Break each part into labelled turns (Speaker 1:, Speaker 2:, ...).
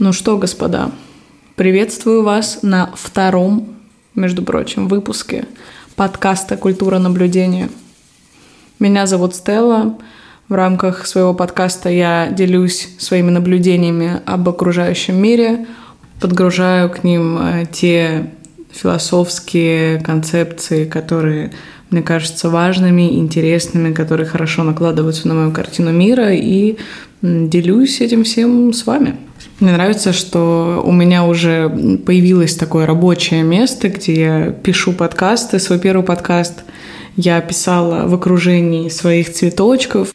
Speaker 1: Ну что, господа, приветствую вас на втором, между прочим, выпуске подкаста «Культура наблюдения». Меня зовут Стелла. В рамках своего подкаста я делюсь своими наблюдениями об окружающем мире, подгружаю к ним э, те философские концепции, которые мне кажутся важными, интересными, которые хорошо накладываются на мою картину мира, и делюсь этим всем с вами. Мне нравится, что у меня уже появилось такое рабочее место, где я пишу подкасты. Свой первый подкаст я писала в окружении своих цветочков.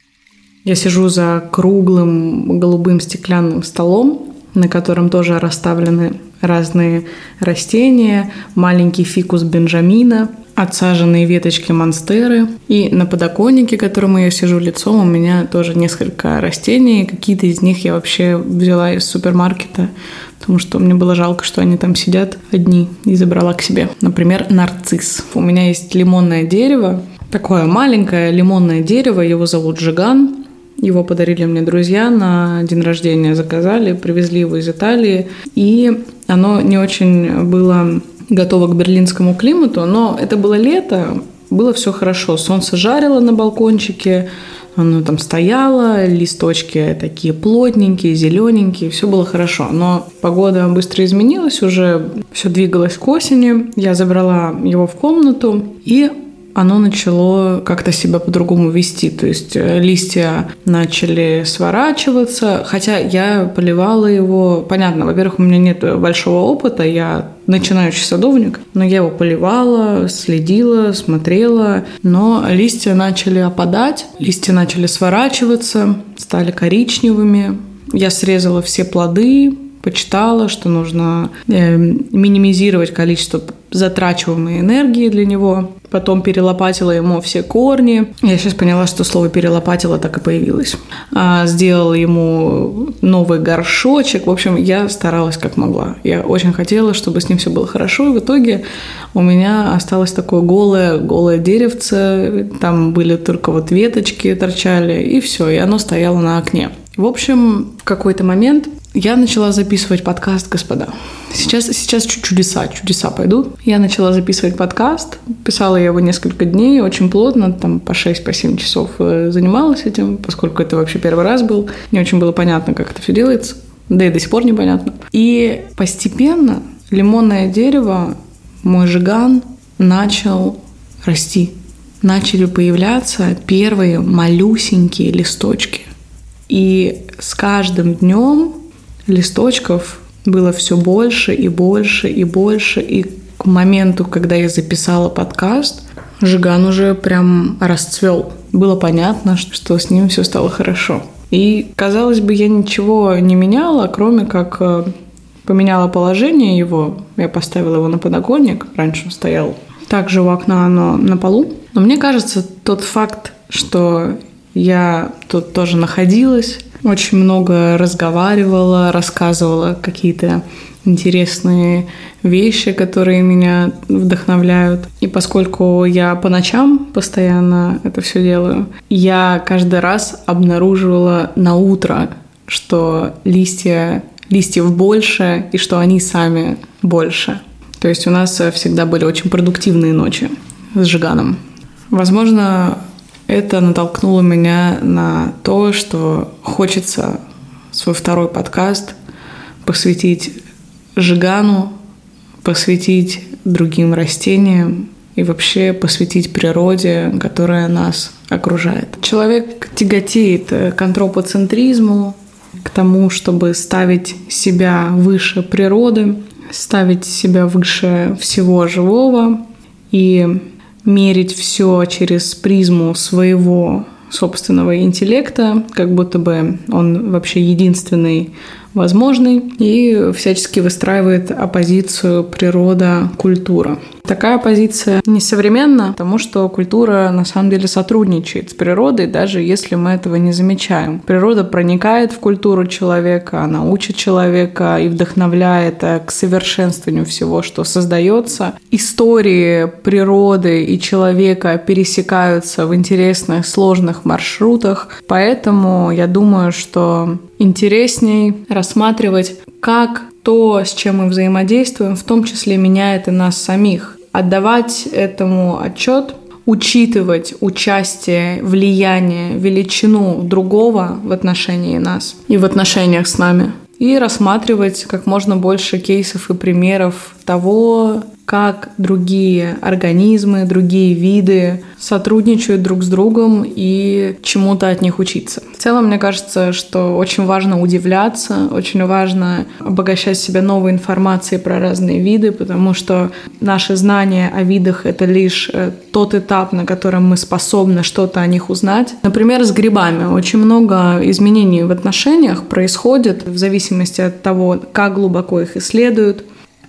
Speaker 1: Я сижу за круглым голубым стеклянным столом, на котором тоже расставлены разные растения, маленький фикус Бенджамина, отсаженные веточки монстеры. И на подоконнике, которому я сижу лицом, у меня тоже несколько растений. Какие-то из них я вообще взяла из супермаркета, потому что мне было жалко, что они там сидят одни, и забрала к себе. Например, нарцисс. У меня есть лимонное дерево, такое маленькое лимонное дерево, его зовут Жиган. Его подарили мне друзья на день рождения, заказали, привезли его из Италии. И оно не очень было готова к берлинскому климату, но это было лето, было все хорошо. Солнце жарило на балкончике, оно там стояло, листочки такие плотненькие, зелененькие, все было хорошо. Но погода быстро изменилась, уже все двигалось к осени. Я забрала его в комнату, и оно начало как-то себя по-другому вести. То есть э, листья начали сворачиваться, хотя я поливала его. Понятно, во-первых, у меня нет большого опыта, я начинающий садовник, но я его поливала, следила, смотрела, но листья начали опадать, листья начали сворачиваться, стали коричневыми. Я срезала все плоды, почитала, что нужно э, минимизировать количество затрачиваемой энергии для него. Потом перелопатила ему все корни. Я сейчас поняла, что слово перелопатила так и появилось. А, сделала ему новый горшочек. В общем, я старалась как могла. Я очень хотела, чтобы с ним все было хорошо. И в итоге у меня осталось такое голое, голое деревце. Там были только вот веточки торчали, и все. И оно стояло на окне. В общем, в какой-то момент я начала записывать подкаст, господа. Сейчас, сейчас чудеса, чудеса пойдут. Я начала записывать подкаст, писала я его несколько дней, очень плотно, там по 6-7 по часов э, занималась этим, поскольку это вообще первый раз был. Не очень было понятно, как это все делается, да и до сих пор непонятно. И постепенно лимонное дерево, мой жиган, начал расти. Начали появляться первые малюсенькие листочки. И с каждым днем листочков было все больше и больше и больше. И к моменту, когда я записала подкаст, Жиган уже прям расцвел. Было понятно, что с ним все стало хорошо. И, казалось бы, я ничего не меняла, кроме как э, поменяла положение его. Я поставила его на подоконник. Раньше он стоял также у окна, но на полу. Но мне кажется, тот факт, что я тут тоже находилась, очень много разговаривала, рассказывала какие-то интересные вещи, которые меня вдохновляют. И поскольку я по ночам постоянно это все делаю, я каждый раз обнаруживала на утро, что листья, листьев больше и что они сами больше. То есть у нас всегда были очень продуктивные ночи с Жиганом. Возможно, это натолкнуло меня на то, что хочется свой второй подкаст посвятить Жигану, посвятить другим растениям и вообще посвятить природе, которая нас окружает. Человек тяготеет к антропоцентризму, к тому, чтобы ставить себя выше природы, ставить себя выше всего живого и мерить все через призму своего собственного интеллекта, как будто бы он вообще единственный возможный, и всячески выстраивает оппозицию природа-культура. Такая позиция несовременна, потому что культура на самом деле сотрудничает с природой, даже если мы этого не замечаем. Природа проникает в культуру человека, она учит человека и вдохновляет э, к совершенствованию всего, что создается. Истории природы и человека пересекаются в интересных, сложных маршрутах, поэтому я думаю, что интересней рассматривать как то, с чем мы взаимодействуем, в том числе меняет и нас самих. Отдавать этому отчет учитывать участие, влияние, величину другого в отношении нас и в отношениях с нами. И рассматривать как можно больше кейсов и примеров того, как другие организмы, другие виды сотрудничают друг с другом и чему-то от них учиться. В целом, мне кажется, что очень важно удивляться, очень важно обогащать себя новой информацией про разные виды, потому что наши знания о видах — это лишь э, тот этап, на котором мы способны что-то о них узнать. Например, с грибами. Очень много изменений в отношениях происходит в зависимости от того, как глубоко их исследуют.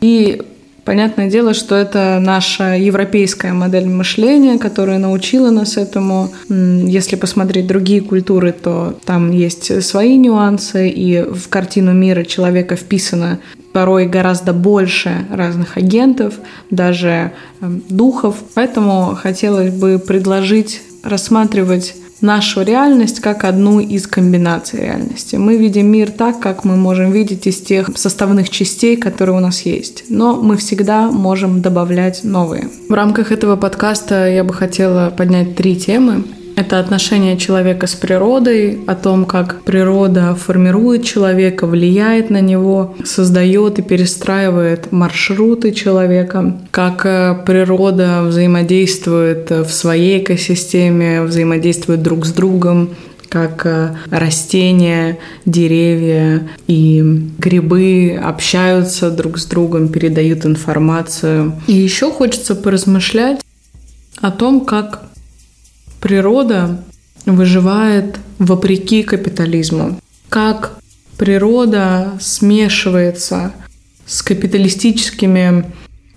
Speaker 1: И Понятное дело, что это наша европейская модель мышления, которая научила нас этому. Если посмотреть другие культуры, то там есть свои нюансы, и в картину мира человека вписано порой гораздо больше разных агентов, даже эм, духов. Поэтому хотелось бы предложить рассматривать нашу реальность как одну из комбинаций реальности. Мы видим мир так, как мы можем видеть из тех составных частей, которые у нас есть. Но мы всегда можем добавлять новые. В рамках этого подкаста я бы хотела поднять три темы. Это отношение человека с природой, о том, как природа формирует человека, влияет на него, создает и перестраивает маршруты человека, как э, природа взаимодействует в своей экосистеме, взаимодействует друг с другом, как э, растения, деревья и грибы общаются друг с другом, передают информацию. И еще хочется поразмышлять о том, как природа выживает вопреки капитализму. Как природа смешивается с капиталистическими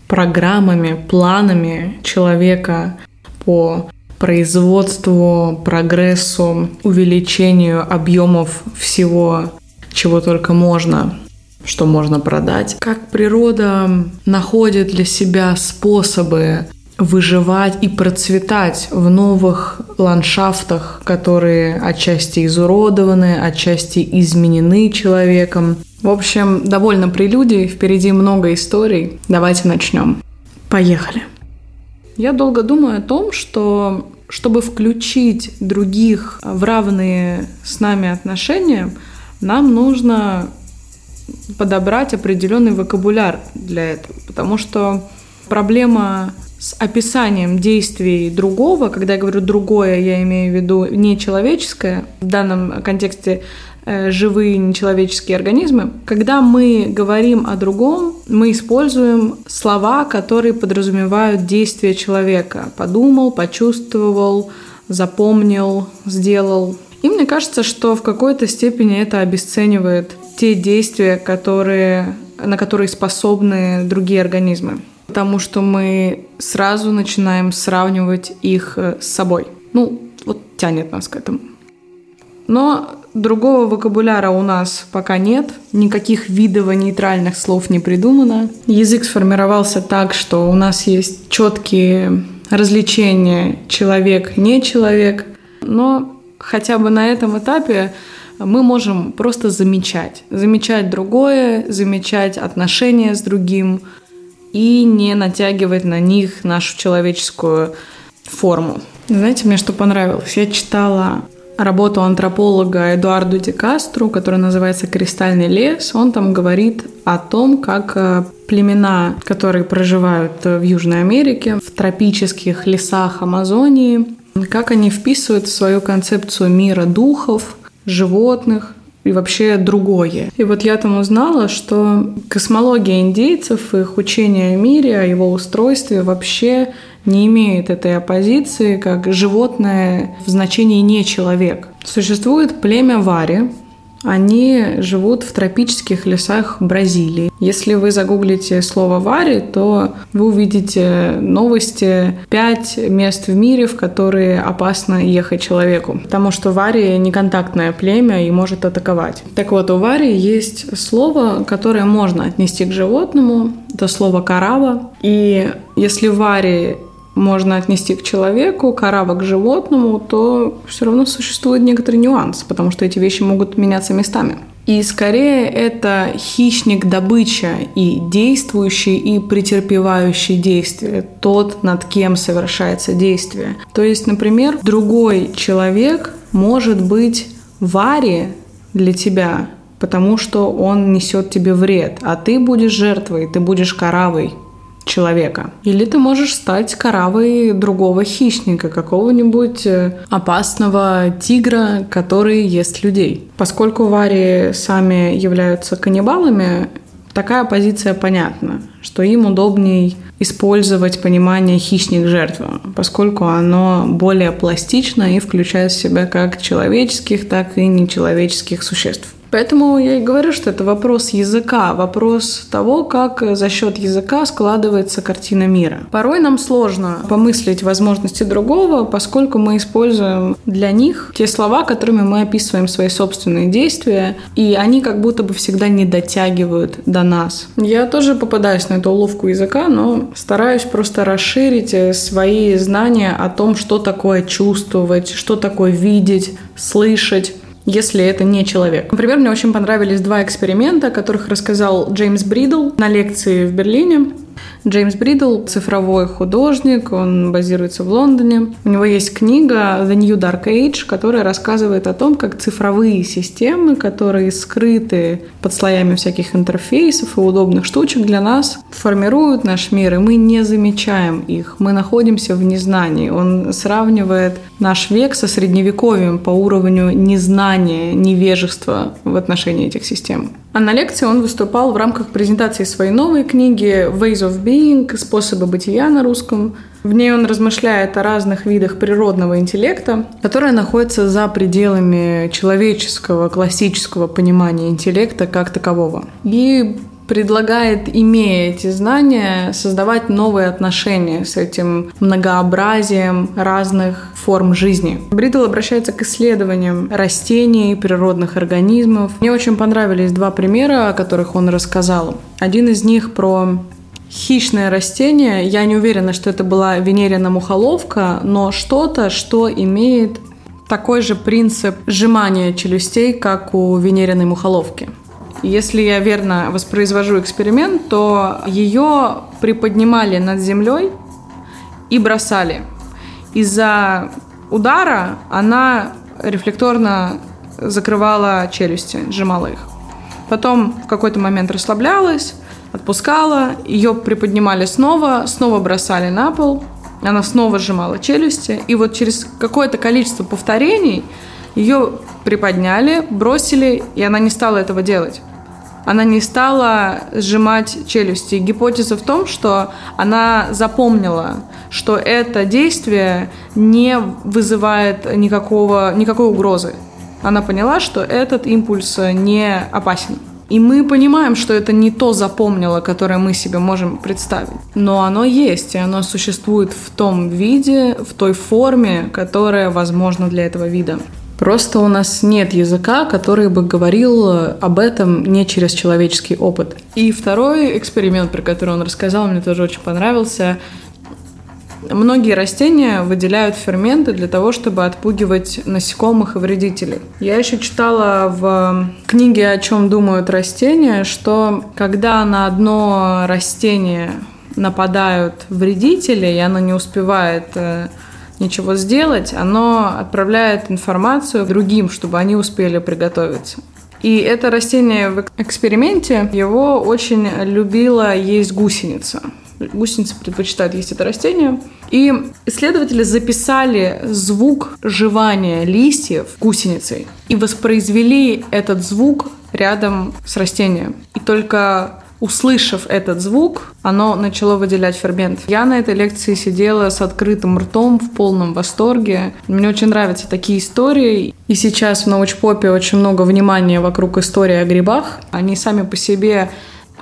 Speaker 1: программами, планами человека по производству, прогрессу, увеличению объемов всего, чего только можно, что можно продать. Как природа находит для себя способы выживать и процветать в новых ландшафтах, которые отчасти изуродованы, отчасти изменены человеком. В общем, довольно прелюдий, впереди много историй. Давайте начнем. Поехали. Я долго думаю о том, что чтобы включить других в равные с нами отношения, нам нужно подобрать определенный вокабуляр для этого, потому что проблема с описанием действий другого, когда я говорю другое, я имею в виду нечеловеческое, в данном контексте э, живые нечеловеческие организмы. Когда мы говорим о другом, мы используем слова, которые подразумевают действия человека. Подумал, почувствовал, запомнил, сделал. И мне кажется, что в какой-то степени это обесценивает те действия, которые, на которые способны другие организмы потому что мы сразу начинаем сравнивать их э, с собой. Ну, вот тянет нас к этому. Но другого вокабуляра у нас пока нет, никаких видово-нейтральных слов не придумано. Язык сформировался так, что у нас есть четкие различения человек-не человек, но хотя бы на этом этапе мы можем просто замечать. Замечать другое, замечать отношения с другим, и не натягивать на них нашу человеческую форму. Знаете, мне что понравилось? Я читала работу антрополога Эдуарду Ди Кастру, которая называется «Кристальный лес». Он там говорит о том, как э, племена, которые проживают в Южной Америке, в тропических лесах Амазонии, как они вписывают в свою концепцию мира духов, животных, и вообще другое. И вот я там узнала, что космология индейцев, их учение о мире, о его устройстве вообще не имеет этой оппозиции как животное в значении не человек. Существует племя Вари, они живут в тропических лесах Бразилии. Если вы загуглите слово «вари», то вы увидите новости «Пять мест в мире, в которые опасно ехать человеку», потому что вари – неконтактное племя и может атаковать. Так вот, у вари есть слово, которое можно отнести к животному, это слово «карава». И если вари можно отнести к человеку, кораба к животному, то все равно существует некоторый нюанс, потому что эти вещи могут меняться местами. И скорее это хищник-добыча и действующий, и претерпевающий действие, тот, над кем совершается действие. То есть, например, другой человек может быть варе для тебя, потому что он несет тебе вред, а ты будешь жертвой, ты будешь каравой человека. Или ты можешь стать каравой другого хищника, какого-нибудь э, опасного тигра, который ест людей. Поскольку вари сами являются каннибалами, такая позиция понятна, что им удобней использовать понимание хищник-жертва, поскольку оно более пластично и включает в себя как человеческих, так и нечеловеческих существ. Поэтому я и говорю, что это вопрос языка, вопрос того, как за счет языка складывается картина мира. Порой нам сложно помыслить возможности другого, поскольку мы используем для них те слова, которыми мы описываем свои собственные действия, и они как будто бы всегда не дотягивают до нас. Я тоже попадаюсь на эту уловку языка, но стараюсь просто расширить э, свои знания о том, что такое чувствовать, что такое видеть, слышать, если это не человек. Например, мне очень понравились два эксперимента, о которых рассказал Джеймс Бридл на лекции в Берлине. Джеймс Бридл – цифровой художник, он базируется в Лондоне. У него есть книга «The New Dark Age», которая рассказывает о том, как цифровые системы, которые скрыты под слоями всяких интерфейсов и удобных штучек для нас, формируют наш мир, и мы не замечаем их. Мы находимся в незнании. Он сравнивает наш век со средневековьем по уровню незнания, невежества в отношении этих систем. А на лекции он выступал в рамках презентации своей новой книги «Ways of Being. Способы бытия» на русском. В ней он размышляет о разных видах природного интеллекта, которые находятся за пределами человеческого классического понимания интеллекта как такового. И предлагает, имея эти знания, создавать новые отношения с этим многообразием разных форм жизни. Бридл обращается к исследованиям растений, природных организмов. Мне очень понравились два примера, о которых он рассказал. Один из них про хищное растение. Я не уверена, что это была венерина мухоловка, но что-то, что имеет такой же принцип сжимания челюстей, как у венериной мухоловки. Если я верно воспроизвожу эксперимент, то ее приподнимали над землей и бросали. Из-за удара она рефлекторно закрывала челюсти, сжимала их. Потом в какой-то момент расслаблялась, отпускала, ее приподнимали снова, снова бросали на пол, она снова сжимала челюсти, и вот через какое-то количество повторений ее приподняли, бросили, и она не стала этого делать она не стала сжимать челюсти. Гипотеза в том, что она запомнила, что это действие не вызывает никакого, никакой угрозы. Она поняла, что этот импульс не опасен. И мы понимаем, что это не то запомнило, которое мы себе можем представить. Но оно есть, и оно существует в том виде, в той форме, которая возможна для этого вида. Просто у нас нет языка, который бы говорил об этом не через человеческий опыт. И второй эксперимент, про который он рассказал, мне тоже очень понравился. Многие растения выделяют ферменты для того, чтобы отпугивать насекомых и вредителей. Я еще читала в книге «О чем думают растения», что когда на одно растение нападают вредители, и оно не успевает э, ничего сделать, оно отправляет информацию другим, чтобы они успели приготовиться. И это растение в эксперименте, его очень любила есть гусеница. Гусеницы предпочитают есть это растение. И исследователи записали звук жевания листьев гусеницей и воспроизвели этот звук рядом с растением. И только Услышав этот звук, оно начало выделять фермент. Я на этой лекции сидела с открытым ртом в полном восторге. Мне очень нравятся такие истории. И сейчас в научпопе очень много внимания вокруг истории о грибах. Они сами по себе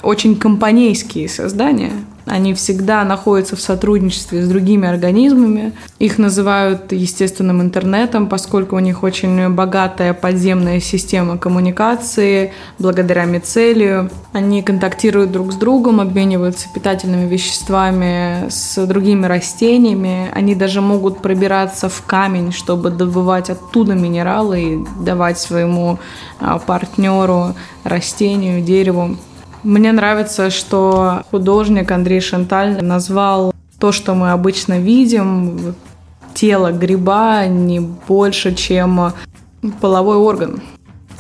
Speaker 1: очень компанейские создания. Они всегда находятся в сотрудничестве с другими организмами. Их называют естественным интернетом, поскольку у них очень богатая подземная система коммуникации благодаря мицелию. Они контактируют друг с другом, обмениваются питательными веществами с другими растениями. Они даже могут пробираться в камень, чтобы добывать оттуда минералы и давать своему а, партнеру, растению, дереву. Мне нравится, что художник Андрей Шанталь назвал то, что мы обычно видим, тело гриба не больше, чем половой орган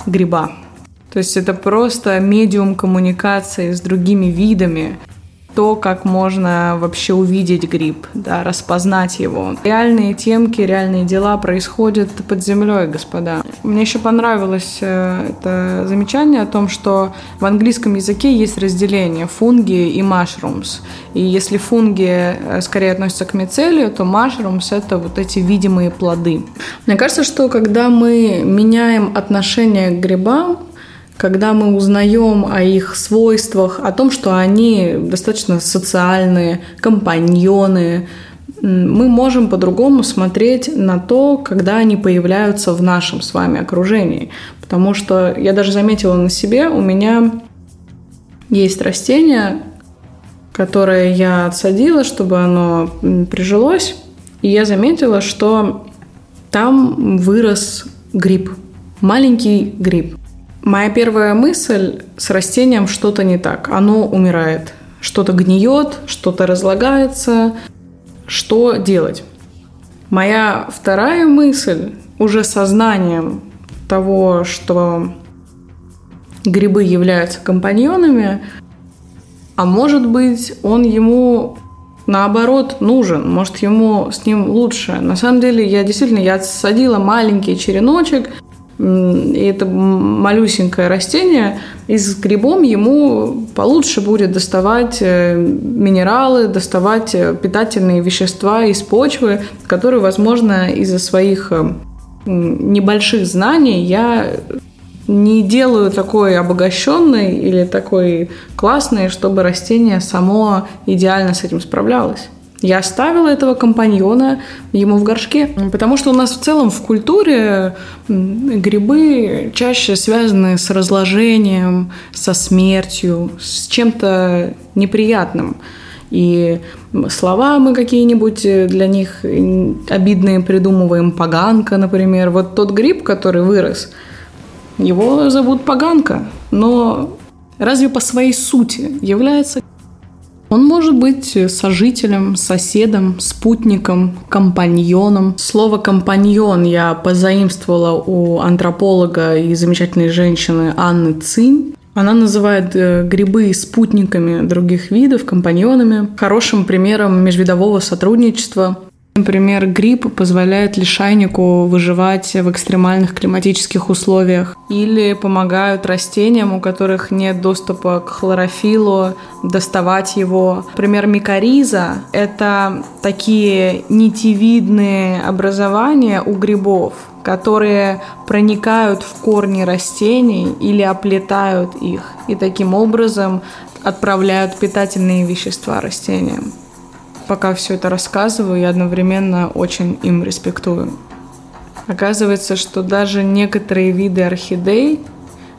Speaker 1: гриба. То есть это просто медиум коммуникации с другими видами, то, как можно вообще увидеть гриб, да, распознать его. Реальные темки, реальные дела происходят под землей, господа. Мне еще понравилось э, это замечание о том, что в английском языке есть разделение фунги и mushrooms. И если фунги э, скорее относятся к мицелию, то mushrooms — это вот эти видимые плоды. Мне кажется, что когда мы меняем отношение к грибам, когда мы узнаем о их свойствах, о том, что они достаточно социальные, компаньоны, мы можем по-другому смотреть на то, когда они появляются в нашем с вами окружении. Потому что я даже заметила на себе, у меня есть растение, которое я отсадила, чтобы оно прижилось, и я заметила, что там вырос гриб, маленький гриб. Моя первая мысль с растением что-то не так. Оно умирает. Что-то гниет, что-то разлагается. Что делать? Моя вторая мысль уже сознанием того, что грибы являются компаньонами, а может быть, он ему наоборот нужен, может ему с ним лучше. На самом деле, я действительно, я садила маленький череночек, и это малюсенькое растение, и с грибом ему получше будет доставать э, минералы, доставать э, питательные вещества из почвы, которые, возможно, из-за своих э, небольших знаний я не делаю такой обогащенный или такой классный, чтобы растение само идеально с этим справлялось. Я оставила этого компаньона ему в горшке, потому что у нас в целом в культуре грибы чаще связаны с разложением, со смертью, с чем-то неприятным. И слова мы какие-нибудь для них обидные придумываем, поганка, например. Вот тот гриб, который вырос, его зовут поганка, но разве по своей сути является он может быть сожителем, соседом, спутником, компаньоном. Слово «компаньон» я позаимствовала у антрополога и замечательной женщины Анны Цинь. Она называет э, грибы спутниками других видов, компаньонами. Хорошим примером межвидового сотрудничества Например, гриб позволяет лишайнику выживать в экстремальных климатических условиях. Или помогают растениям, у которых нет доступа к хлорофилу, доставать его. Например, микориза – это такие нитевидные образования у грибов, которые проникают в корни растений или оплетают их, и таким образом отправляют питательные вещества растениям пока все это рассказываю, я одновременно очень им респектую. Оказывается, что даже некоторые виды орхидей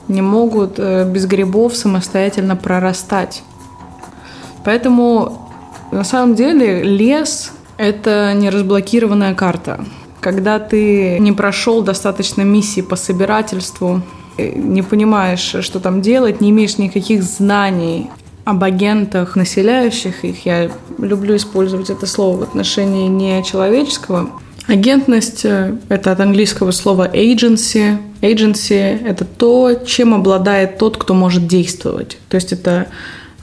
Speaker 1: не могут э, без грибов самостоятельно прорастать. Поэтому на самом деле лес – это не разблокированная карта. Когда ты не прошел достаточно миссий по собирательству, э, не понимаешь, что там делать, не имеешь никаких знаний об агентах, населяющих их. Я люблю использовать это слово в отношении не человеческого. Агентность э, – это от английского слова agency. Agency – это то, чем обладает тот, кто может действовать. То есть это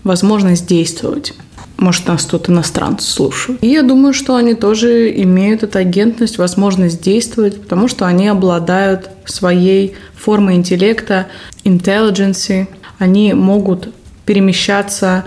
Speaker 1: возможность действовать. Может, нас тут иностранцы слушают. И я думаю, что они тоже имеют эту агентность, возможность действовать, потому что они обладают своей формой интеллекта, intelligence. Они могут перемещаться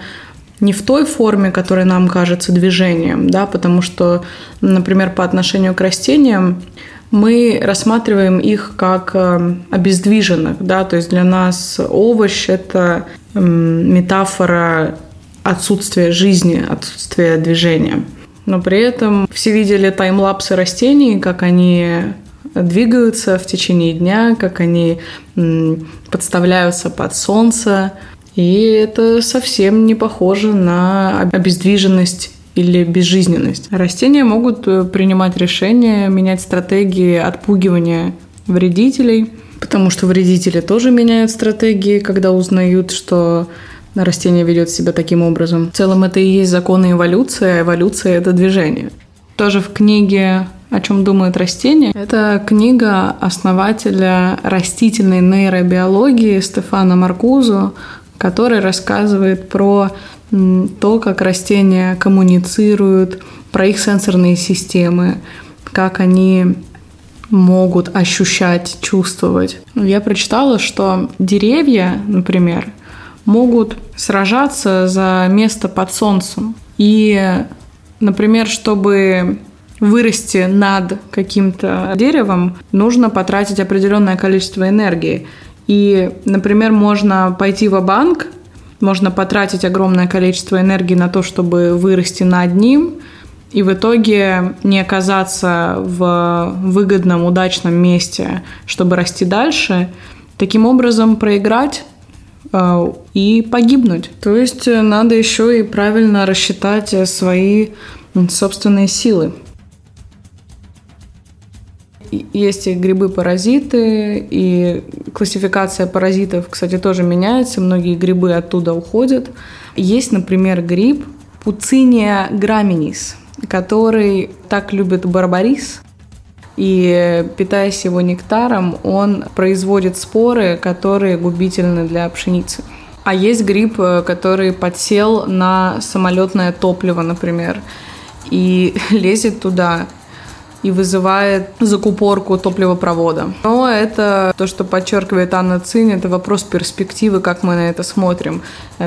Speaker 1: не в той форме, которая нам кажется движением, да, потому что, например, по отношению к растениям мы рассматриваем их как э, обездвиженных, да, то есть для нас овощ – это метафора отсутствие жизни, отсутствие движения. Но при этом все видели таймлапсы растений, как они двигаются в течение дня, как они подставляются под солнце. И это совсем не похоже на обездвиженность или безжизненность. Растения могут э, принимать решения, менять стратегии отпугивания вредителей, потому что вредители тоже меняют стратегии, когда узнают, что растение ведет себя таким образом. В целом это и есть законы эволюции, а эволюция – это движение. Тоже в книге «О чем думают растения» это книга основателя растительной нейробиологии Стефана Маркузу, который рассказывает про то, как растения коммуницируют, про их сенсорные системы, как они могут ощущать, чувствовать. Я прочитала, что деревья, например, могут сражаться за место под солнцем. И, например, чтобы вырасти над каким-то деревом, нужно потратить определенное количество энергии. И, например, можно пойти в банк можно потратить огромное количество энергии на то, чтобы вырасти над ним, и в итоге не оказаться в выгодном, удачном месте, чтобы расти дальше, таким образом проиграть э, и погибнуть. То есть э, надо еще и правильно рассчитать свои собственные силы. Есть и грибы-паразиты, и классификация паразитов, кстати, тоже меняется. Многие грибы оттуда уходят. Есть, например, гриб Пуциния граминис, который так любит барбарис, и питаясь его нектаром, он производит споры, которые губительны для пшеницы. А есть гриб, который подсел на самолетное топливо, например, и лезет туда и вызывает закупорку топливопровода. Но это то, что подчеркивает Анна Цин, это вопрос перспективы, как мы на это смотрим.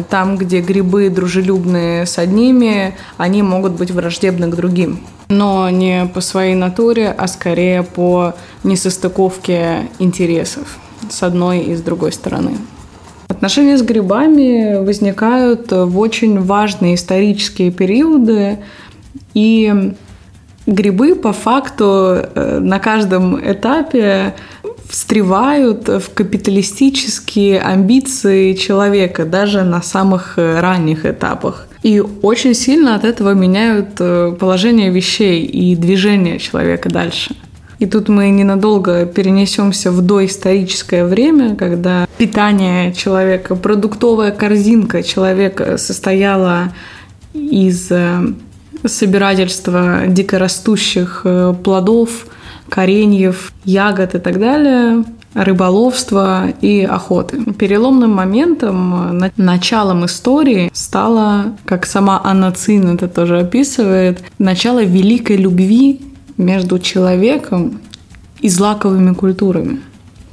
Speaker 1: Там, где грибы дружелюбные с одними, они могут быть враждебны к другим. Но не по своей натуре, а скорее по несостыковке интересов с одной и с другой стороны. Отношения с грибами возникают в очень важные исторические периоды, и грибы по факту э, на каждом этапе встревают в капиталистические амбиции человека, даже на самых э, ранних этапах. И очень сильно от этого меняют э, положение вещей и движение человека дальше. И тут мы ненадолго перенесемся в доисторическое время, когда питание человека, продуктовая корзинка человека состояла из собирательство дикорастущих э, плодов, кореньев, ягод и так далее, рыболовство и охоты. Переломным моментом, э, началом истории стало, как сама Анна Цин это тоже описывает, начало великой любви между человеком и злаковыми культурами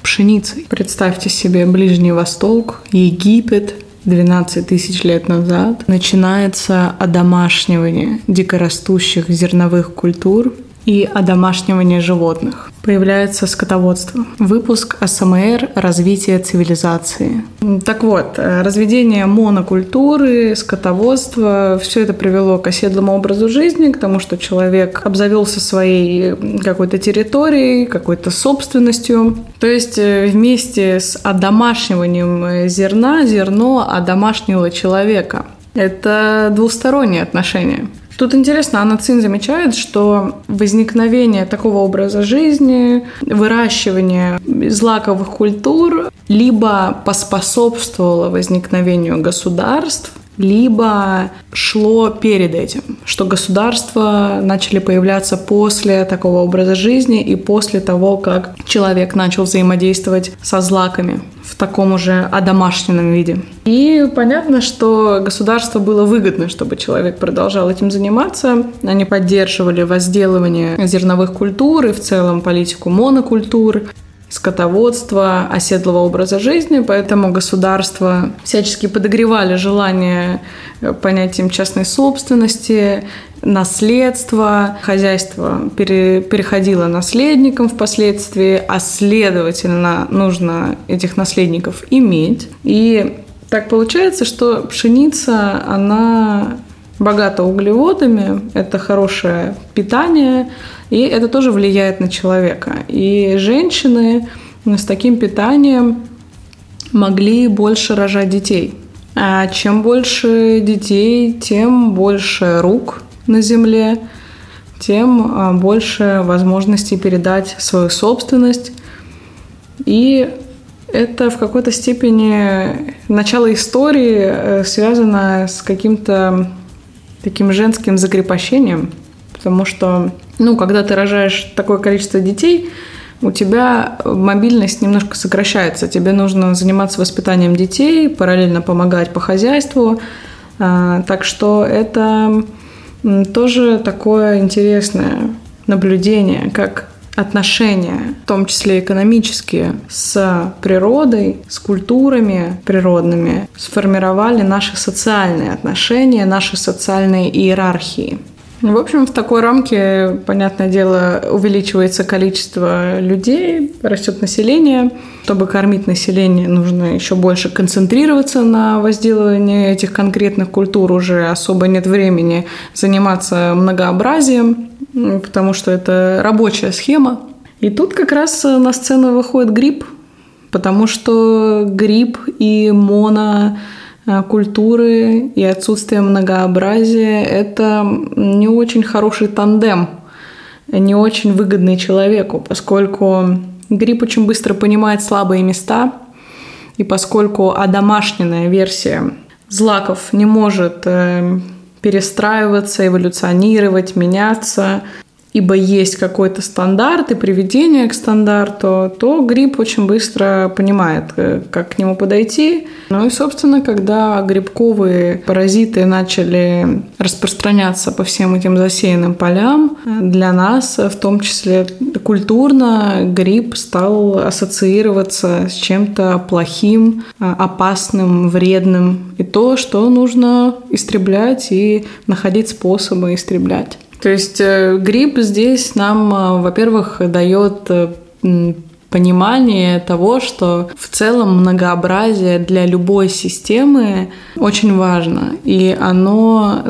Speaker 1: пшеницей. Представьте себе Ближний Восток, Египет, 12 тысяч лет назад начинается одомашнивание дикорастущих зерновых культур и одомашнивание животных. Появляется скотоводство. Выпуск АСМР «Развитие цивилизации». Так вот, э, разведение монокультуры, скотоводство, все это привело к оседлому образу жизни, к тому, что человек обзавелся своей какой-то территорией, какой-то собственностью. То есть э, вместе с одомашниванием э, зерна, зерно одомашнило человека. Это двусторонние отношения. Тут интересно, Анна Цин замечает, что возникновение такого образа жизни, выращивание злаковых культур либо поспособствовало возникновению государств, либо шло перед этим, что государства начали появляться после такого образа жизни и после того, как человек начал взаимодействовать со злаками в таком уже одомашненном виде. И понятно, что государству было выгодно, чтобы человек продолжал этим заниматься. Они поддерживали возделывание зерновых культур и в целом политику монокультур скотоводства, оседлого образа жизни, поэтому государство всячески подогревали желание э, понятием частной собственности, наследства, хозяйство пере, переходило наследникам впоследствии, а следовательно нужно этих наследников иметь. И Так получается, что пшеница, она богата углеводами, это хорошее питание, и это тоже влияет на человека. И женщины с таким питанием могли больше рожать детей. А чем больше детей, тем больше рук на земле, тем а, больше возможностей передать свою собственность. И это в какой-то степени начало истории э, связано с каким-то таким женским закрепощением, потому что, ну, когда ты рожаешь такое количество детей, у тебя мобильность немножко сокращается. Тебе нужно заниматься воспитанием детей, параллельно помогать по хозяйству. А, так что это тоже такое интересное наблюдение, как отношения, в том числе экономические, с природой, с культурами природными, сформировали наши социальные отношения, наши социальные иерархии. В общем, в такой рамке, понятное дело, увеличивается количество людей, растет население. Чтобы кормить население, нужно еще больше концентрироваться на возделывании этих конкретных культур. Уже особо нет времени заниматься многообразием, потому что это рабочая схема. И тут как раз на сцену выходит гриб, потому что гриб и моно Э, культуры и отсутствие многообразия – это не очень хороший тандем, не очень выгодный человеку, поскольку грипп очень быстро понимает слабые места, и поскольку одомашненная версия злаков не может э, перестраиваться, эволюционировать, меняться, ибо есть какой-то стандарт и приведение к стандарту, то гриб очень быстро понимает, э, как к нему подойти. Ну и, собственно, когда грибковые паразиты начали распространяться по всем этим засеянным полям, для нас, в том числе культурно, гриб стал ассоциироваться с чем-то плохим, опасным, вредным. И то, что нужно истреблять и находить способы истреблять. То есть э, грипп здесь нам, э, во-первых, дает э, понимание того, что в целом многообразие для любой системы очень важно, и оно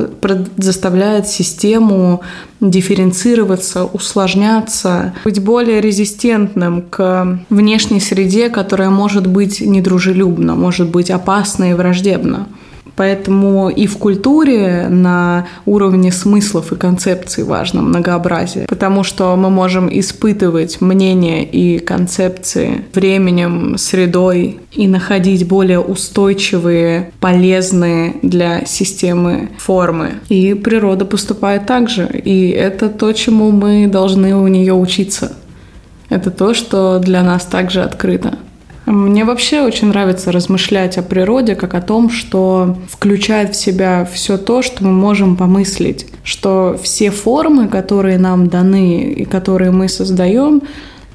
Speaker 1: заставляет систему дифференцироваться, усложняться, быть более резистентным к внешней среде, которая может быть недружелюбна, может быть опасна и враждебна. Поэтому и в культуре на уровне смыслов и концепций важно многообразие, потому что мы можем испытывать мнения и концепции временем, средой и находить более устойчивые, полезные для системы формы. И природа поступает так же, и это то, чему мы должны у нее учиться. Это то, что для нас также открыто. Мне вообще очень нравится размышлять о природе как о том, что включает в себя все то, что мы можем помыслить, что все формы, которые нам даны и которые мы создаем,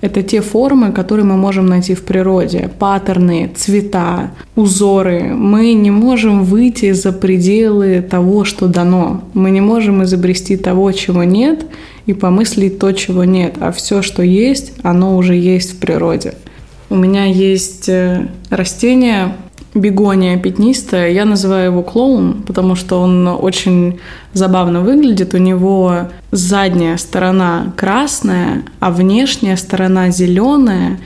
Speaker 1: это те формы, которые мы можем найти в природе. Паттерны, цвета, узоры. Мы не можем выйти за пределы того, что дано. Мы не можем изобрести того, чего нет, и помыслить то, чего нет. А все, что есть, оно уже есть в природе. У меня есть э, растение бегония пятнистая. Я называю его клоун, потому что он очень забавно выглядит. У него задняя сторона красная, а внешняя сторона зеленая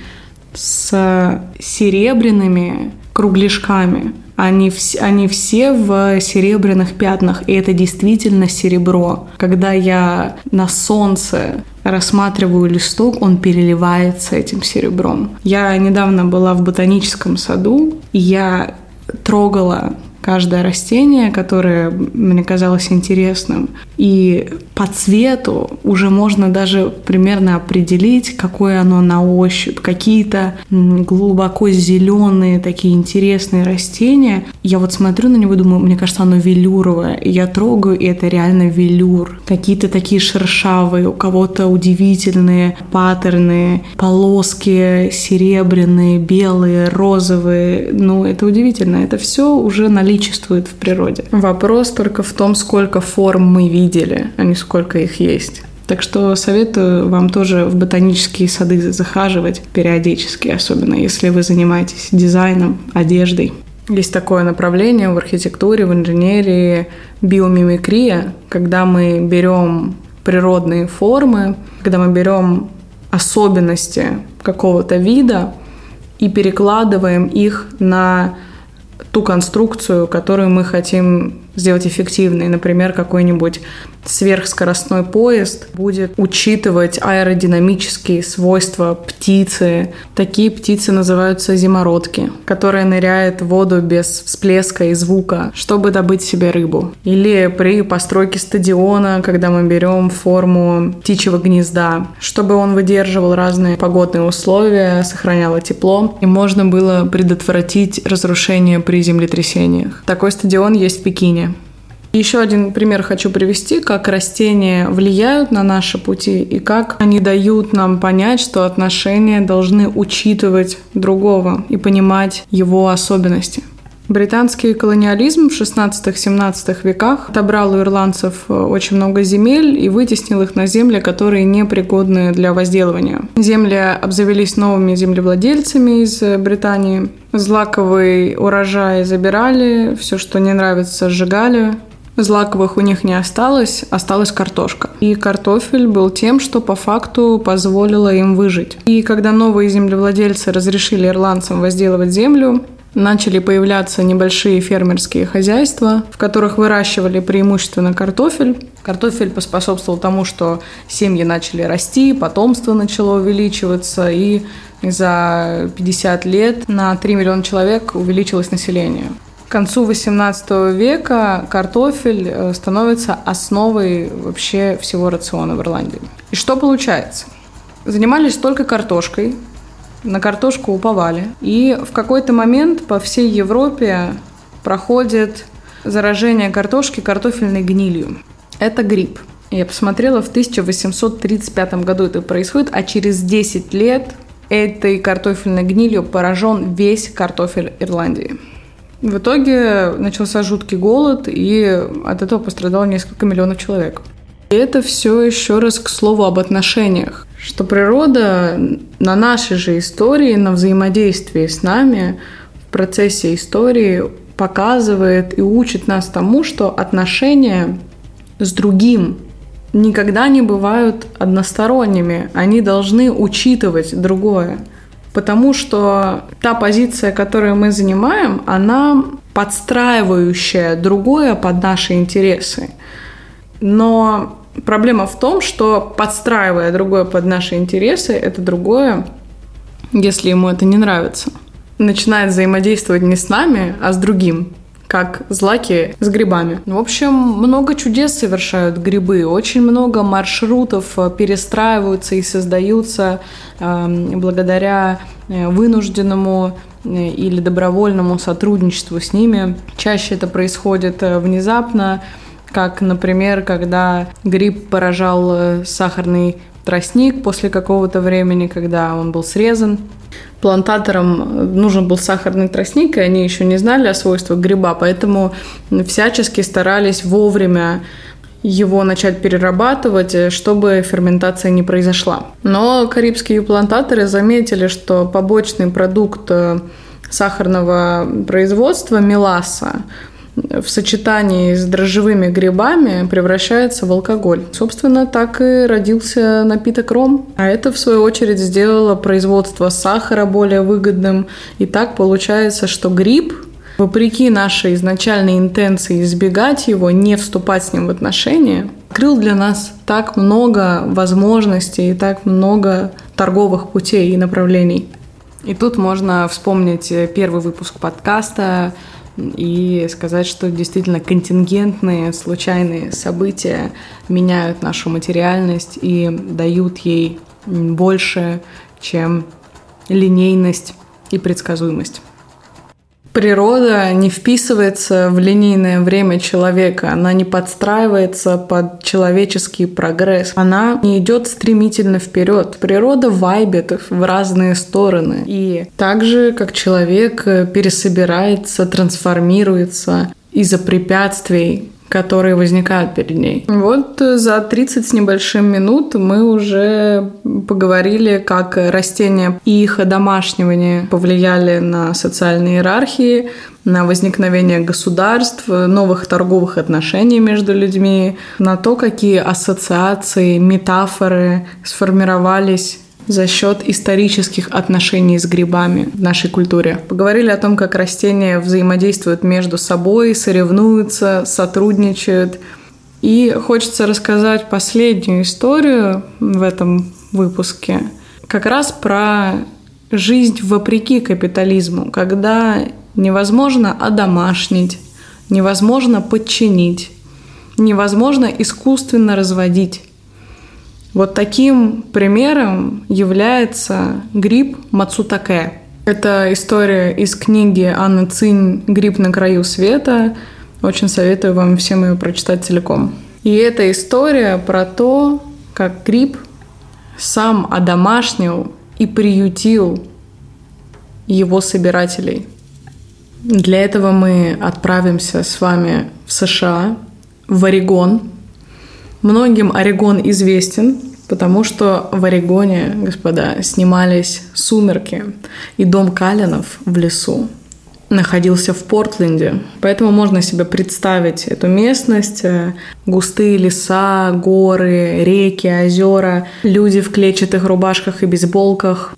Speaker 1: с серебряными кругляшками. Они, вс- они все в серебряных пятнах, и это действительно серебро. Когда я на солнце рассматриваю листок, он переливается этим серебром. Я недавно была в ботаническом саду, и я трогала каждое растение, которое мне казалось интересным. И по цвету уже можно даже примерно определить, какое оно на ощупь. Какие-то глубоко зеленые такие интересные растения. Я вот смотрю на него думаю, мне кажется, оно велюровое. И я трогаю, и это реально велюр. Какие-то такие шершавые, у кого-то удивительные паттерны, полоски серебряные, белые, розовые. Ну, это удивительно. Это все уже наличествует в природе. Вопрос только в том, сколько форм мы видели, а не сколько их есть. Так что советую вам тоже в ботанические сады захаживать периодически, особенно если вы занимаетесь дизайном, одеждой. Есть такое направление в архитектуре, в инженерии, биомимикрия, когда мы берем природные формы, когда мы берем особенности какого-то вида и перекладываем их на ту конструкцию, которую мы хотим сделать эффективной. Например, какой-нибудь сверхскоростной поезд будет учитывать аэродинамические свойства птицы. Такие птицы называются зимородки, которые ныряют в воду без всплеска и звука, чтобы добыть себе рыбу. Или при постройке стадиона, когда мы берем форму птичьего гнезда, чтобы он выдерживал разные погодные условия, сохраняло тепло, и можно было предотвратить разрушение при землетрясениях. Такой стадион есть в Пекине. Еще один пример хочу привести, как растения влияют на наши пути и как они дают нам понять, что отношения должны учитывать другого и понимать его особенности. Британский колониализм в 16-17 веках отобрал у ирландцев э, очень много земель и вытеснил их на земли, которые не пригодны для возделывания. Земли обзавелись новыми землевладельцами из Британии. Злаковый урожай забирали, все, что не нравится, сжигали. Злаковых у них не осталось, осталась картошка. И картофель был тем, что по факту позволило им выжить. И когда новые землевладельцы разрешили ирландцам возделывать землю, начали появляться небольшие фермерские хозяйства, в которых выращивали преимущественно картофель. Картофель поспособствовал тому, что семьи начали расти, потомство начало увеличиваться, и за 50 лет на 3 миллиона человек увеличилось население. К концу XVIII века картофель э, становится основой вообще всего рациона в Ирландии. И что получается? Занимались только картошкой, на картошку уповали. И в какой-то момент по всей Европе проходит заражение картошки картофельной гнилью. Это грипп. Я посмотрела, в 1835 году это происходит, а через 10 лет этой картофельной гнилью поражен весь картофель Ирландии. В итоге начался жуткий голод, и от этого пострадало несколько миллионов человек. И это все еще раз к слову об отношениях, что природа на нашей же истории, на взаимодействии с нами в процессе истории показывает и учит нас тому, что отношения с другим никогда не бывают односторонними. Они должны учитывать другое. Потому что та позиция, которую мы занимаем, она подстраивающая другое под наши интересы. Но проблема в том, что подстраивая другое под наши интересы, это другое, если ему это не нравится, начинает взаимодействовать не с нами, а с другим как злаки с грибами. В общем, много чудес совершают грибы, очень много маршрутов э, перестраиваются и создаются э, благодаря э, вынужденному э, или добровольному сотрудничеству с ними. Чаще это происходит внезапно, как, например, когда гриб поражал сахарный тростник после какого-то времени, когда он был срезан. Плантаторам нужен был сахарный тростник, и они еще не знали о свойствах гриба, поэтому всячески старались вовремя его начать перерабатывать, чтобы ферментация не произошла. Но карибские плантаторы заметили, что побочный продукт э, сахарного производства меласа в сочетании с дрожжевыми грибами превращается в алкоголь. Собственно, так и родился напиток ром. А это, в свою очередь, сделало производство сахара более выгодным. И так получается, что гриб вопреки нашей изначальной интенции избегать его, не вступать с ним в отношения, открыл для нас так много возможностей и так много торговых путей и направлений. И тут можно вспомнить первый выпуск подкаста и сказать, что действительно контингентные, случайные события меняют нашу материальность и дают ей больше, чем линейность и предсказуемость природа не вписывается в линейное время человека, она не подстраивается под человеческий прогресс, она не идет стремительно вперед. Природа вайбит в разные стороны. И так же, как человек пересобирается, трансформируется из-за препятствий, которые возникают перед ней. Вот за 30 с небольшим минут мы уже поговорили, как растения и их одомашнивание повлияли на социальные иерархии, на возникновение государств, новых торговых отношений между людьми, на то, какие ассоциации, метафоры сформировались за счет исторических отношений с грибами в нашей культуре. Поговорили о том, как растения взаимодействуют между собой, соревнуются, сотрудничают. И хочется рассказать последнюю историю в этом выпуске. Как раз про жизнь вопреки капитализму, когда невозможно одомашнить, невозможно подчинить, невозможно искусственно разводить. Вот таким примером является гриб Мацутаке. Это история из книги Анны Цинь «Гриб на краю света». Очень советую вам всем ее прочитать целиком. И это история про то, как гриб сам одомашнил и приютил его собирателей. Для этого мы отправимся с вами в США, в Орегон, Многим Орегон известен, потому что в Орегоне, господа, снимались «Сумерки» и дом Калинов в лесу находился в Портленде. Поэтому можно себе представить эту местность. Густые леса, горы, реки, озера, люди в клетчатых рубашках и бейсболках.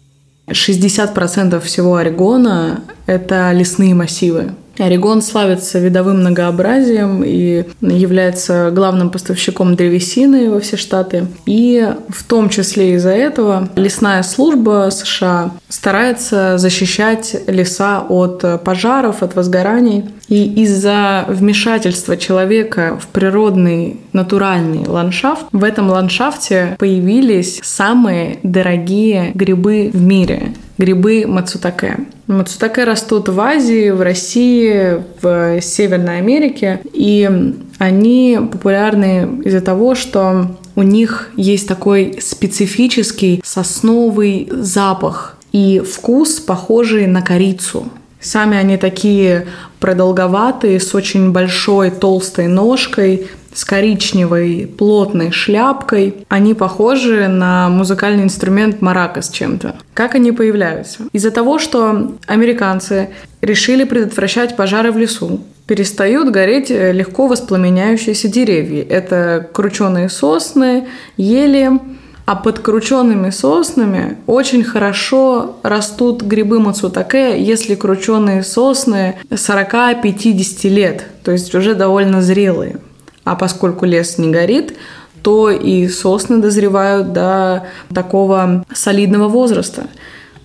Speaker 1: 60% всего Орегона — это лесные массивы. Орегон славится видовым многообразием и является главным поставщиком древесины во все штаты. И в том числе из-за этого лесная служба США старается защищать леса от пожаров, от возгораний. И из-за вмешательства человека в природный натуральный ландшафт, в этом ландшафте появились самые дорогие грибы в мире грибы мацутаке. Мацутаке растут в Азии, в России, в Северной Америке, и они популярны из-за того, что у них есть такой специфический сосновый запах и вкус, похожий на корицу. Сами они такие продолговатые, с очень большой толстой ножкой, с коричневой плотной шляпкой. Они похожи на музыкальный инструмент маракас чем-то. Как они появляются? Из-за того, что американцы решили предотвращать пожары в лесу, перестают гореть легко воспламеняющиеся деревья. Это крученые сосны, ели, а под крученными соснами очень хорошо растут грибы мацутаке, если крученые сосны 40-50 лет, то есть уже довольно зрелые. А поскольку лес не горит, то и сосны дозревают до такого солидного возраста.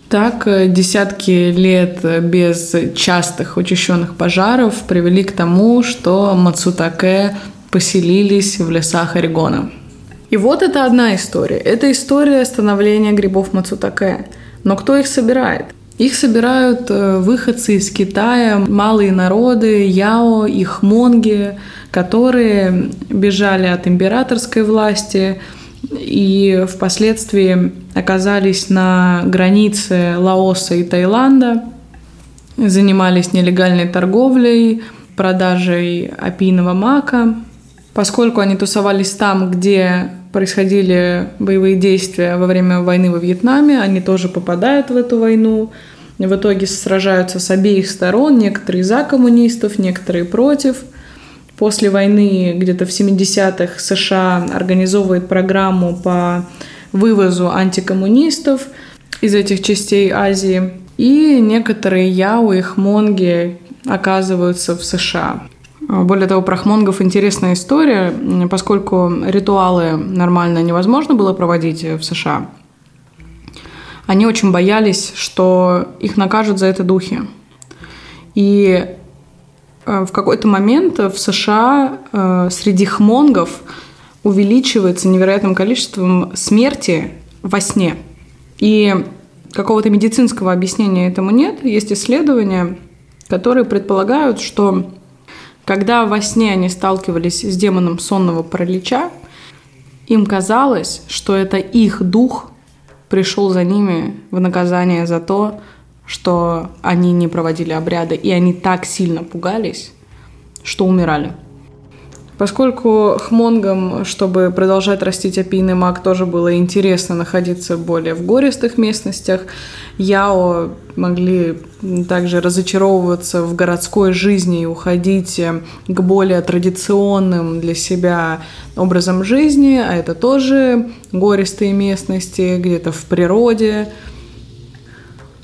Speaker 1: Так, э, десятки лет без частых учащенных пожаров привели к тому, что Мацутаке поселились в лесах Орегона. И вот это одна история. Это история становления грибов Мацутаке. Но кто их собирает? Их собирают э, выходцы из Китая, малые народы, яо и хмонги, которые бежали от императорской власти и впоследствии оказались на границе Лаоса и Таиланда, занимались нелегальной торговлей, продажей опийного мака. Поскольку они тусовались там, где происходили боевые действия во время войны во Вьетнаме, они тоже попадают в эту войну. В итоге сражаются с обеих сторон, некоторые за коммунистов, некоторые против – После войны, где-то в 70-х, США организовывает программу по вывозу антикоммунистов из этих частей Азии. И некоторые яу и хмонги оказываются в США. Более того, про хмонгов интересная история, поскольку ритуалы нормально невозможно было проводить в США. Они очень боялись, что их накажут за это духи. И Э, в какой-то момент в США э, среди хмонгов увеличивается невероятным количеством смерти во сне. И какого-то медицинского объяснения этому нет. Есть исследования, которые предполагают, что когда во сне они сталкивались с демоном сонного паралича, им казалось, что это их дух пришел за ними в наказание за то, что они не проводили обряды, и они так сильно пугались, что умирали. Поскольку хмонгам, чтобы продолжать растить опийный мак, тоже было интересно находиться более в гористых местностях, Яо могли также разочаровываться в городской жизни и уходить к более традиционным для себя образом жизни, а это тоже гористые местности, где-то в природе.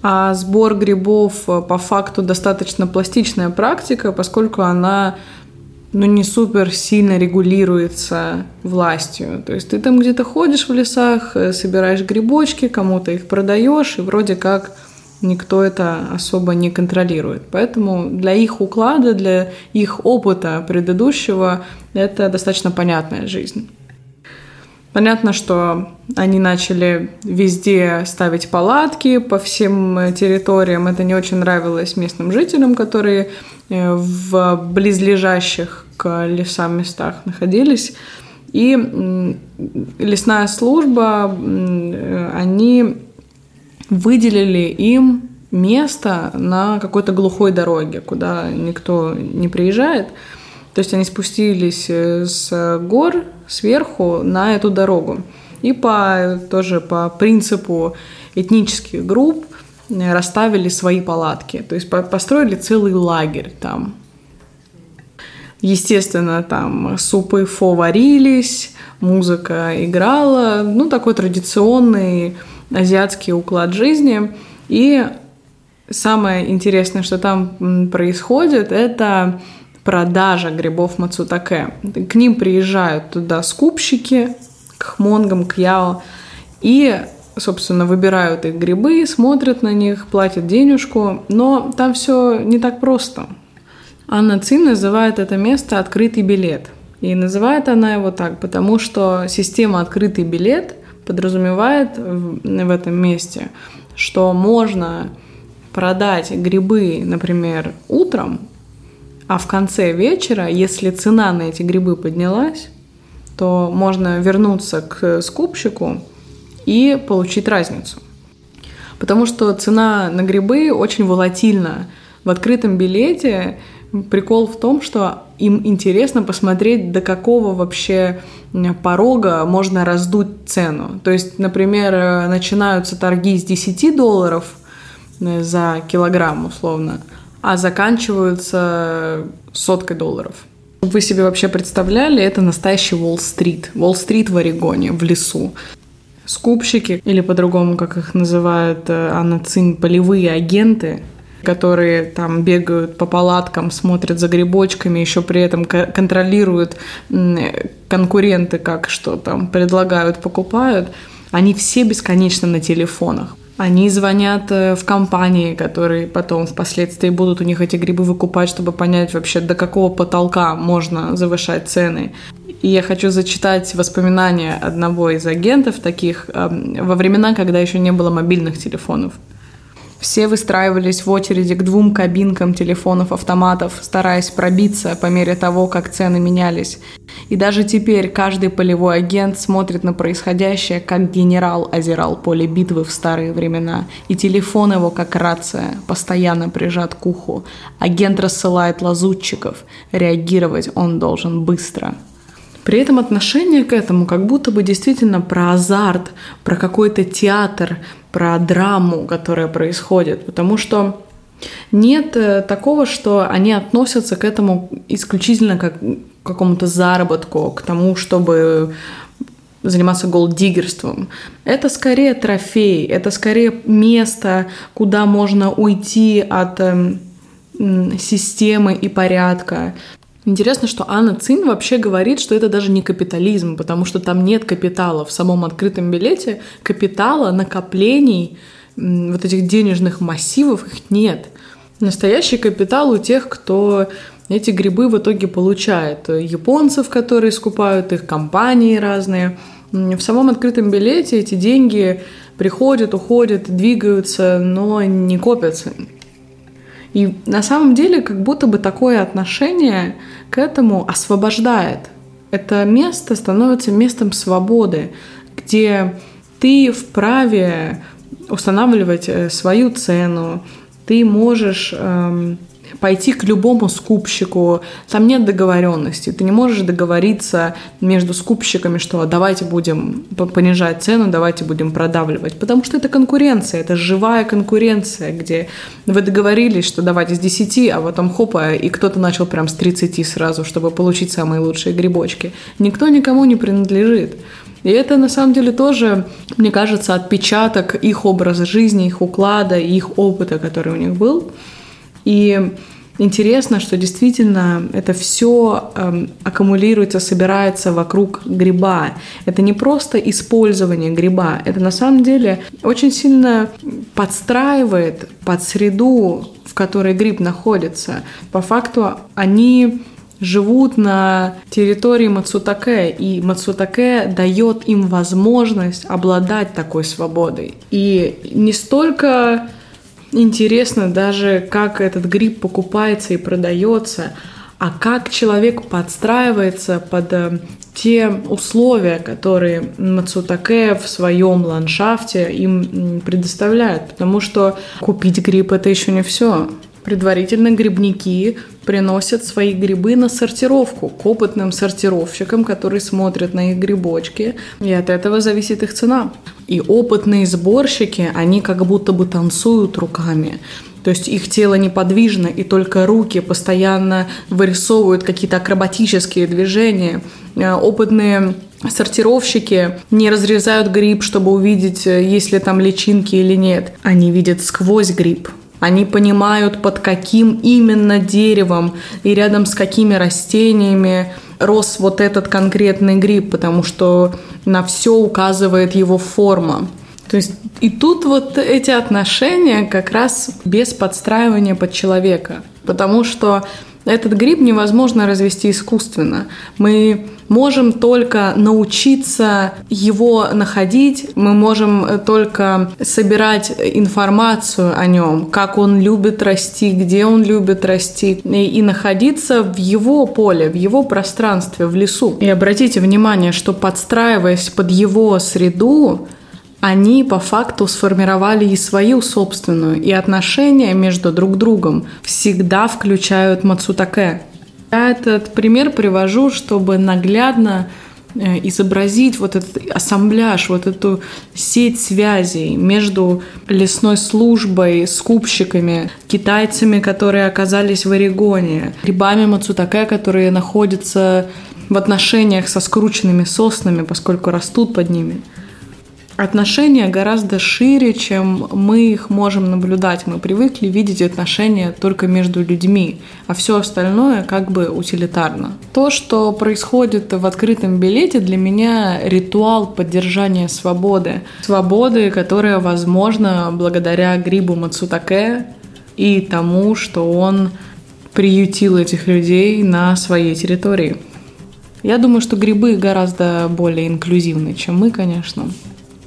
Speaker 1: А сбор грибов по факту достаточно пластичная практика, поскольку она ну, не супер сильно регулируется властью. То есть ты там где-то ходишь в лесах, э, собираешь грибочки, кому-то их продаешь, и вроде как никто это особо не контролирует. Поэтому для их уклада, для их опыта предыдущего это достаточно понятная жизнь. Понятно, что они начали везде ставить палатки по всем территориям. Это не очень нравилось местным жителям, которые Э, в близлежащих к лесам местах находились. И лесная служба, э, они выделили им место на какой-то глухой дороге, куда никто не приезжает. То есть они спустились э, с гор сверху на эту дорогу. И по, тоже по принципу этнических групп расставили свои палатки, то есть построили целый лагерь там. Естественно, там супы фо варились, музыка играла, ну, такой традиционный азиатский уклад жизни. И самое интересное, что там происходит, это продажа грибов мацутаке. К ним приезжают туда скупщики, к хмонгам, к яо, и собственно, выбирают их грибы, смотрят на них, платят денежку, но там все не так просто. Анна Цин называет это место «открытый билет». И называет она его так, потому что система «открытый билет» подразумевает в этом месте, что можно продать грибы, например, утром, а в конце вечера, если цена на эти грибы поднялась, то можно вернуться к скупщику и получить разницу. Потому что цена на грибы очень волатильна. В открытом билете прикол в том, что им интересно посмотреть, до какого вообще порога можно раздуть цену. То есть, например, начинаются торги с 10 долларов э, за килограмм, условно, а заканчиваются соткой долларов. Вы себе вообще представляли, это настоящий Уолл-стрит. Уолл-стрит в Орегоне, в лесу скупщики, или по-другому, как их называют э, Анна полевые агенты, которые там бегают по палаткам, смотрят за грибочками, еще при этом контролируют конкуренты, как что там предлагают, покупают, они все бесконечно на телефонах. Они звонят э, в компании, которые потом впоследствии будут у них эти грибы выкупать, чтобы понять вообще, до какого потолка можно завышать цены. И я хочу зачитать воспоминания одного из агентов таких эм, во времена, когда еще не было мобильных телефонов. Все выстраивались в очереди к двум кабинкам телефонов-автоматов, стараясь пробиться по мере того, как цены менялись. И даже теперь каждый полевой агент смотрит на происходящее, как генерал озирал поле битвы в старые времена. И телефон его, как рация, постоянно прижат к уху. Агент рассылает лазутчиков. Реагировать он должен быстро. При этом отношение к этому как будто бы действительно про азарт, про какой-то театр, про драму, которая происходит. Потому что нет э, такого, что они относятся к этому исключительно как к какому-то заработку, к тому, чтобы заниматься голддиггерством. Это скорее трофей, это скорее место, куда можно уйти от э, системы и порядка. Интересно, что Анна Цин вообще говорит, что это даже не капитализм, потому что там нет капитала. В самом открытом билете капитала, накоплений, вот этих денежных массивов их нет. Настоящий капитал у тех, кто эти грибы в итоге получает. Японцев, которые скупают их, компании разные. В самом открытом билете эти деньги приходят, уходят, двигаются, но не копятся. И на самом деле как будто бы такое отношение к этому освобождает. Это место становится местом свободы, где ты вправе устанавливать э, свою цену, ты можешь эм, пойти к любому скупщику, там нет договоренности. Ты не можешь договориться между скупщиками, что давайте будем понижать цену, давайте будем продавливать. Потому что это конкуренция, это живая конкуренция, где вы договорились, что давайте с 10, а потом хопа, и кто-то начал прям с 30 сразу, чтобы получить самые лучшие грибочки. Никто никому не принадлежит. И это на самом деле тоже, мне кажется, отпечаток их образа жизни, их уклада, их опыта, который у них был. И интересно, что действительно это все эм, аккумулируется, собирается вокруг гриба. Это не просто использование гриба, это на самом деле очень сильно подстраивает под среду, в которой гриб находится. По факту они живут на территории Мацутаке, и Мацутаке дает им возможность обладать такой свободой. И не столько интересно даже, как этот гриб покупается и продается, а как человек подстраивается под э, те условия, которые Мацутаке в своем ландшафте им предоставляет. Потому что купить гриб это еще не все. Предварительно грибники приносят свои грибы на сортировку к опытным сортировщикам, которые смотрят на их грибочки, и от этого зависит их цена. И опытные сборщики, они как будто бы танцуют руками. То есть их тело неподвижно, и только руки постоянно вырисовывают какие-то акробатические движения. Э, опытные сортировщики не разрезают гриб, чтобы увидеть, э, есть ли там личинки или нет. Они видят сквозь гриб. Они понимают, под каким именно деревом и рядом с какими растениями рос вот этот конкретный гриб, потому что на все указывает его форма. То есть и тут вот эти отношения как раз без подстраивания под человека. Потому что этот гриб невозможно развести искусственно. Мы можем только научиться его находить, мы можем э, только собирать информацию о нем, как он любит расти, где он любит расти, и, и находиться в его поле, в его пространстве, в лесу. И обратите внимание, что подстраиваясь под его среду, они по факту сформировали и свою собственную, и отношения между друг другом всегда включают Мацутаке. Я этот пример привожу, чтобы наглядно э, изобразить вот этот ассамбляж, вот эту сеть связей между лесной службой, скупщиками, китайцами, которые оказались в Орегоне, грибами Мацутаке, которые находятся в отношениях со скрученными соснами, поскольку растут под ними – отношения гораздо шире, чем мы их можем наблюдать. Мы привыкли видеть отношения только между людьми, а все остальное как бы утилитарно. То, что происходит в открытом билете, для меня ритуал поддержания свободы. Свободы, которая возможна благодаря грибу Мацутаке и тому, что он приютил этих людей на своей территории. Я думаю, что грибы гораздо более инклюзивны, чем мы, конечно.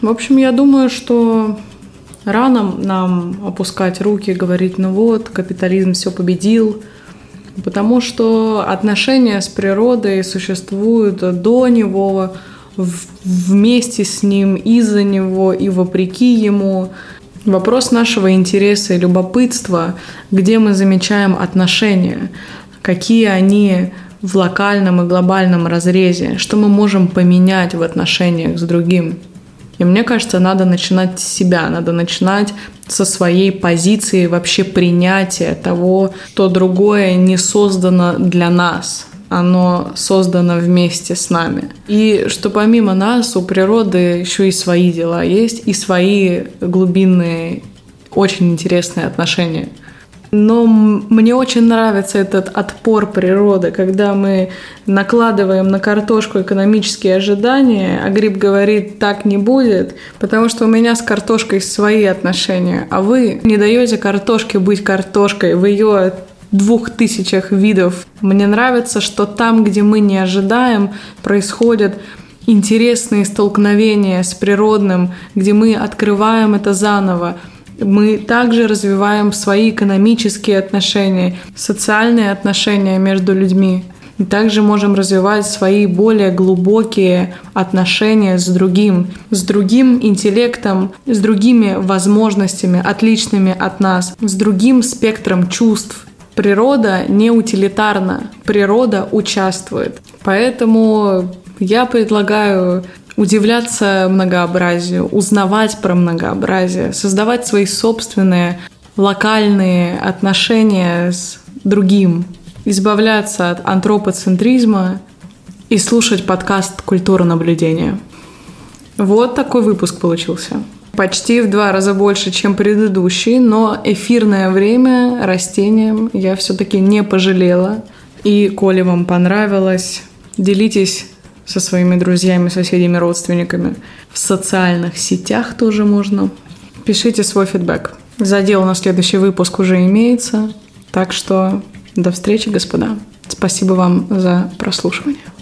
Speaker 1: В общем, я думаю, что рано нам опускать руки, говорить, ну вот, капитализм все победил, потому что отношения с природой существуют до него, вместе с ним, из-за него и вопреки ему. Вопрос нашего интереса и любопытства, где мы замечаем отношения, какие они в локальном и глобальном разрезе, что мы можем поменять в отношениях с другим – и мне кажется, надо начинать с себя, надо начинать со своей позиции вообще принятия того, что другое не создано для нас, оно создано вместе с нами. И что помимо нас у природы еще и свои дела есть, и свои глубинные, очень интересные отношения – но мне очень нравится этот отпор природы, когда мы накладываем на картошку экономические ожидания, а гриб говорит, так не будет, потому что у меня с картошкой свои отношения, а вы не даете картошке быть картошкой, в ее двух тысячах видов. Мне нравится, что там, где мы не ожидаем, происходят интересные столкновения с природным, где мы открываем это заново, мы также развиваем свои экономические отношения, социальные отношения между людьми. И также можем развивать свои более глубокие отношения с другим, с другим интеллектом, с другими возможностями, отличными от нас, с другим спектром чувств Природа не утилитарна, природа участвует. Поэтому я предлагаю удивляться многообразию, узнавать про многообразие, создавать свои собственные локальные отношения с другим, избавляться от антропоцентризма и слушать подкаст «Культура наблюдения». Вот такой выпуск получился. Почти в два раза больше, чем предыдущий, но эфирное время растениям я все-таки не пожалела. И, коли вам понравилось, делитесь со своими друзьями, соседями, родственниками. В социальных сетях тоже можно. Пишите свой фидбэк. Задел на следующий выпуск уже имеется. Так что до встречи, господа. Спасибо вам за прослушивание.